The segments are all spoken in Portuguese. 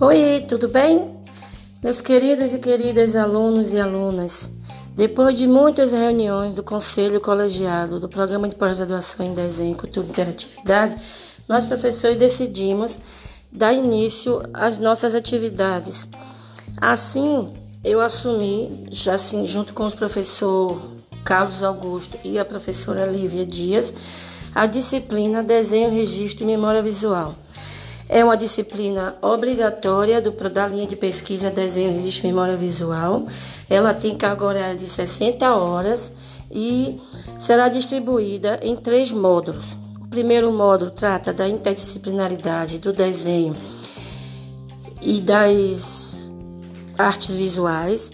Oi, tudo bem? Meus queridos e queridas alunos e alunas, depois de muitas reuniões do Conselho Colegiado do Programa de Pós-Graduação em Desenho, Cultura e Interatividade, nós professores decidimos dar início às nossas atividades. Assim, eu assumi, já assim, junto com os professores Carlos Augusto e a professora Lívia Dias, a disciplina Desenho, Registro e Memória Visual. É uma disciplina obrigatória do, da linha de pesquisa Desenho, Registro e Memória Visual. Ela tem carga horária de 60 horas e será distribuída em três módulos. O primeiro módulo trata da interdisciplinaridade do desenho e das artes visuais.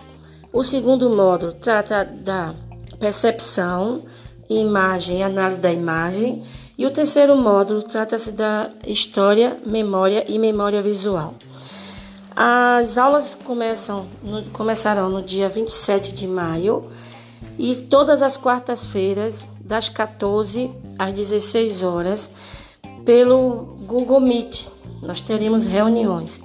O segundo módulo trata da percepção, imagem análise da imagem. E o terceiro módulo trata-se da história, memória e memória visual. As aulas começam no, começarão no dia 27 de maio e todas as quartas-feiras, das 14 às 16 horas, pelo Google Meet. Nós teremos reuniões.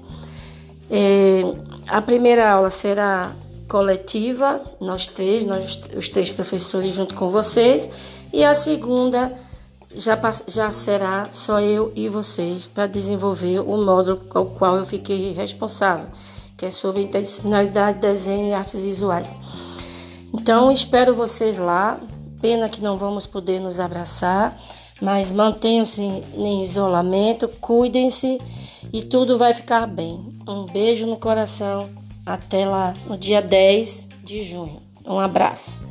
É, a primeira aula será coletiva, nós três, nós, os três professores junto com vocês, e a segunda já, já será só eu e vocês para desenvolver o módulo com o qual eu fiquei responsável, que é sobre interdisciplinaridade, desenho e artes visuais. Então, espero vocês lá. Pena que não vamos poder nos abraçar, mas mantenham-se em isolamento, cuidem-se e tudo vai ficar bem. Um beijo no coração. Até lá no dia 10 de junho. Um abraço.